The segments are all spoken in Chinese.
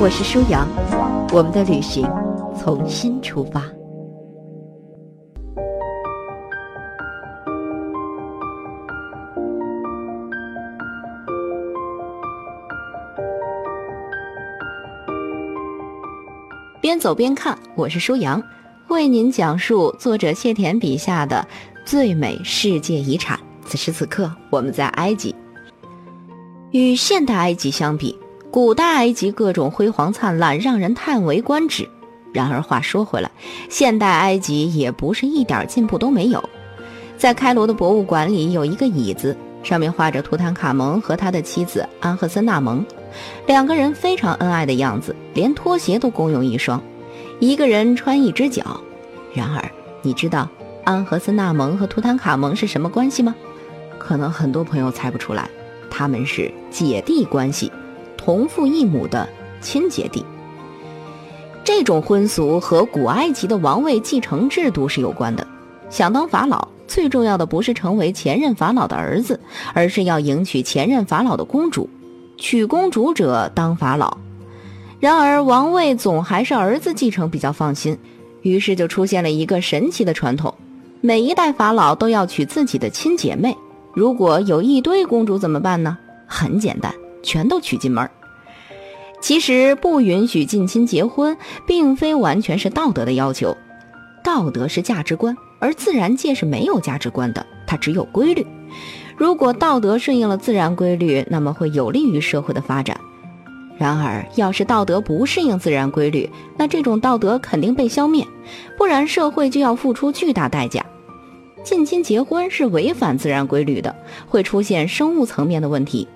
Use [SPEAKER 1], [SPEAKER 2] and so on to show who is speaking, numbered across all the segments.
[SPEAKER 1] 我是舒阳，我们的旅行从新出发。边走边看，我是舒阳，为您讲述作者谢田笔下的最美世界遗产。此时此刻，我们在埃及。与现代埃及相比，古代埃及各种辉煌灿烂，让人叹为观止。然而话说回来，现代埃及也不是一点进步都没有。在开罗的博物馆里有一个椅子，上面画着图坦卡蒙和他的妻子安赫森纳蒙，两个人非常恩爱的样子，连拖鞋都共用一双，一个人穿一只脚。然而，你知道安赫森纳蒙和图坦卡蒙是什么关系吗？可能很多朋友猜不出来，他们是姐弟关系。同父异母的亲姐弟，这种婚俗和古埃及的王位继承制度是有关的。想当法老，最重要的不是成为前任法老的儿子，而是要迎娶前任法老的公主，娶公主者当法老。然而王位总还是儿子继承比较放心，于是就出现了一个神奇的传统：每一代法老都要娶自己的亲姐妹。如果有一堆公主怎么办呢？很简单，全都娶进门。其实不允许近亲结婚，并非完全是道德的要求，道德是价值观，而自然界是没有价值观的，它只有规律。如果道德顺应了自然规律，那么会有利于社会的发展。然而，要是道德不适应自然规律，那这种道德肯定被消灭，不然社会就要付出巨大代价。近亲结婚是违反自然规律的，会出现生物层面的问题。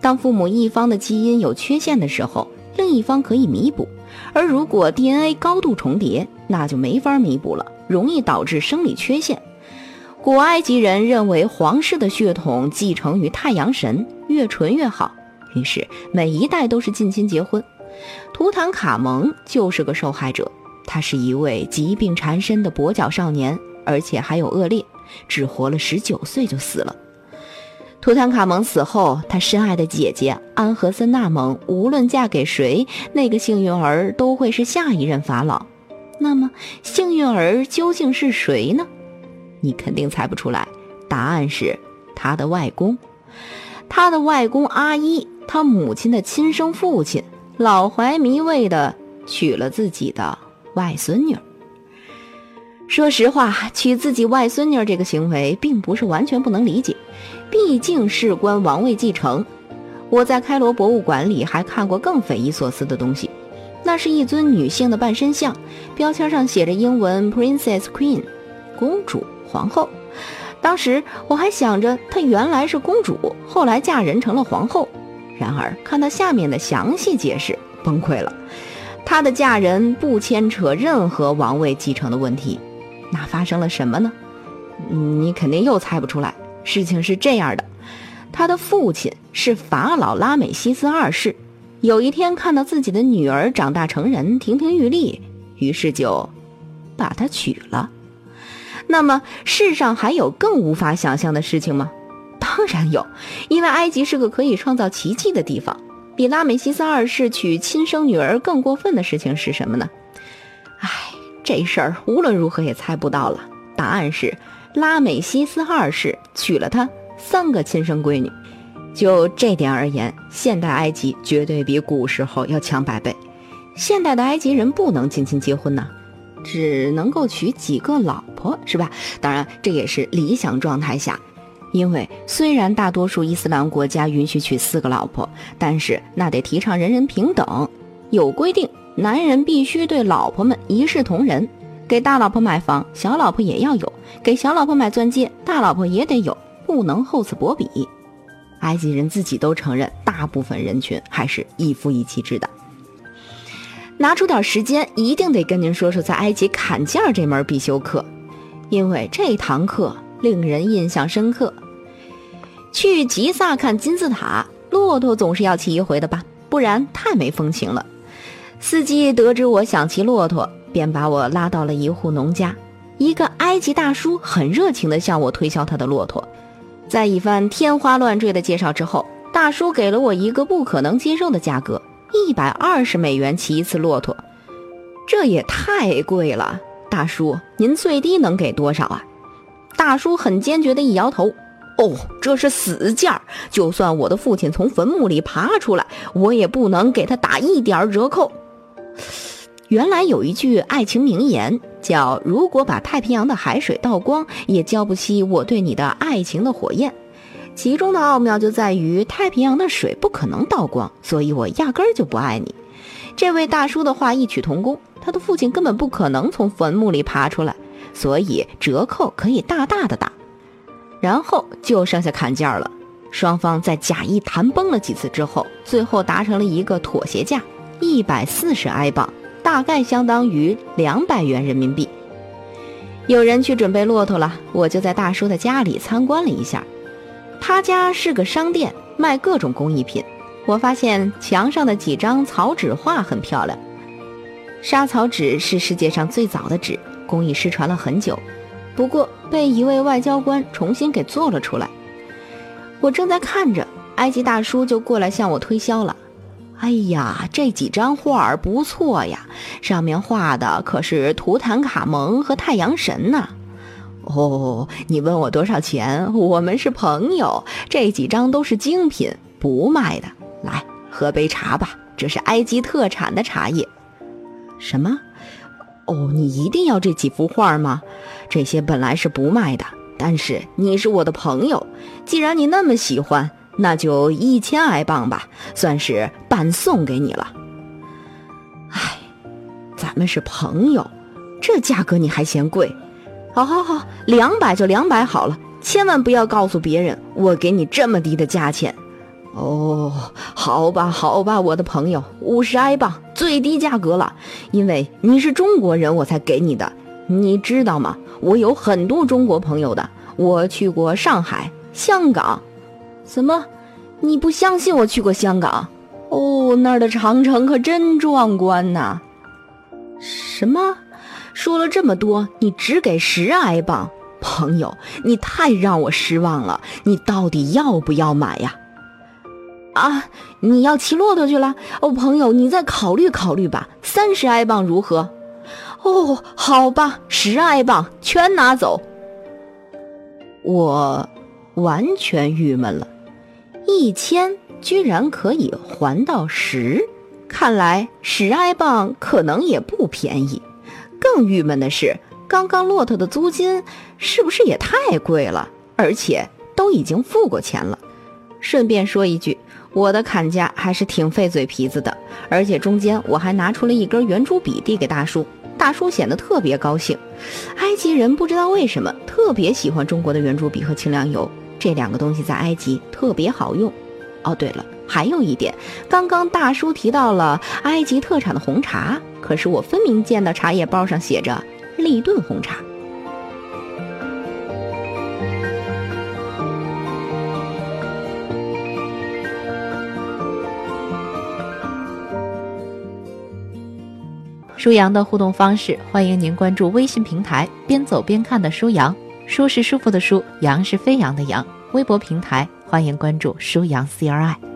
[SPEAKER 1] 当父母一方的基因有缺陷的时候，另一方可以弥补；而如果 DNA 高度重叠，那就没法弥补了，容易导致生理缺陷。古埃及人认为皇室的血统继承于太阳神，越纯越好，于是每一代都是近亲结婚。图坦卡蒙就是个受害者，他是一位疾病缠身的跛脚少年，而且还有恶劣，只活了十九岁就死了。图坦卡蒙死后，他深爱的姐姐安和森纳蒙无论嫁给谁，那个幸运儿都会是下一任法老。那么，幸运儿究竟是谁呢？你肯定猜不出来，答案是他的外公。他的外公阿依，他母亲的亲生父亲，老怀迷味的娶了自己的外孙女。说实话，娶自己外孙女这个行为，并不是完全不能理解。毕竟事关王位继承，我在开罗博物馆里还看过更匪夷所思的东西。那是一尊女性的半身像，标签上写着英文 “Princess Queen”，公主、皇后。当时我还想着她原来是公主，后来嫁人成了皇后。然而看到下面的详细解释，崩溃了。她的嫁人不牵扯任何王位继承的问题。那发生了什么呢？你肯定又猜不出来。事情是这样的，他的父亲是法老拉美西斯二世。有一天看到自己的女儿长大成人，亭亭玉立，于是就把她娶了。那么世上还有更无法想象的事情吗？当然有，因为埃及是个可以创造奇迹的地方。比拉美西斯二世娶亲生女儿更过分的事情是什么呢？唉，这事儿无论如何也猜不到了。答案是。拉美西斯二世娶了他三个亲生闺女，就这点而言，现代埃及绝对比古时候要强百倍。现代的埃及人不能近亲结婚呢，只能够娶几个老婆，是吧？当然，这也是理想状态下，因为虽然大多数伊斯兰国家允许娶四个老婆，但是那得提倡人人平等，有规定，男人必须对老婆们一视同仁。给大老婆买房，小老婆也要有；给小老婆买钻戒，大老婆也得有，不能厚此薄彼。埃及人自己都承认，大部分人群还是一夫一妻制的。拿出点时间，一定得跟您说说在埃及砍价这门必修课，因为这堂课令人印象深刻。去吉萨看金字塔，骆驼总是要骑一回的吧，不然太没风情了。司机得知我想骑骆驼，便把我拉到了一户农家。一个埃及大叔很热情地向我推销他的骆驼，在一番天花乱坠的介绍之后，大叔给了我一个不可能接受的价格：一百二十美元骑一次骆驼。这也太贵了，大叔，您最低能给多少啊？大叔很坚决地一摇头：“哦，这是死价，就算我的父亲从坟墓里爬出来，我也不能给他打一点折扣。”原来有一句爱情名言，叫“如果把太平洋的海水倒光，也浇不熄我对你的爱情的火焰”。其中的奥妙就在于，太平洋的水不可能倒光，所以我压根儿就不爱你。这位大叔的话异曲同工，他的父亲根本不可能从坟墓里爬出来，所以折扣可以大大的打。然后就剩下砍价了，双方在假意谈崩了几次之后，最后达成了一个妥协价，一百四十埃镑。大概相当于两百元人民币。有人去准备骆驼了，我就在大叔的家里参观了一下。他家是个商店，卖各种工艺品。我发现墙上的几张草纸画很漂亮。沙草纸是世界上最早的纸，工艺失传了很久，不过被一位外交官重新给做了出来。我正在看着，埃及大叔就过来向我推销了。哎呀，这几张画儿不错呀，上面画的可是图坦卡蒙和太阳神呢。哦，你问我多少钱？我们是朋友，这几张都是精品，不卖的。来，喝杯茶吧，这是埃及特产的茶叶。什么？哦，你一定要这几幅画吗？这些本来是不卖的，但是你是我的朋友，既然你那么喜欢。那就一千埃镑吧，算是半送给你了。哎，咱们是朋友，这价格你还嫌贵？好好好，两百就两百好了，千万不要告诉别人我给你这么低的价钱。哦，好吧，好吧，我的朋友，五十埃镑最低价格了，因为你是中国人，我才给你的。你知道吗？我有很多中国朋友的，我去过上海、香港。怎么，你不相信我去过香港？哦，那儿的长城可真壮观呐！什么？说了这么多，你只给十埃镑，朋友，你太让我失望了。你到底要不要买呀？啊，你要骑骆驼去了？哦，朋友，你再考虑考虑吧。三十埃镑如何？哦，好吧，十埃镑全拿走。我完全郁闷了。一千居然可以还到十，看来十埃镑可能也不便宜。更郁闷的是，刚刚骆驼的租金是不是也太贵了？而且都已经付过钱了。顺便说一句，我的砍价还是挺费嘴皮子的，而且中间我还拿出了一根圆珠笔递给大叔，大叔显得特别高兴。埃及人不知道为什么特别喜欢中国的圆珠笔和清凉油。这两个东西在埃及特别好用。哦，对了，还有一点，刚刚大叔提到了埃及特产的红茶，可是我分明见到茶叶包上写着利顿红茶。
[SPEAKER 2] 舒阳的互动方式，欢迎您关注微信平台“边走边看”的舒阳。舒是舒服的舒，阳是飞扬的阳。微博平台欢迎关注舒阳 CRI。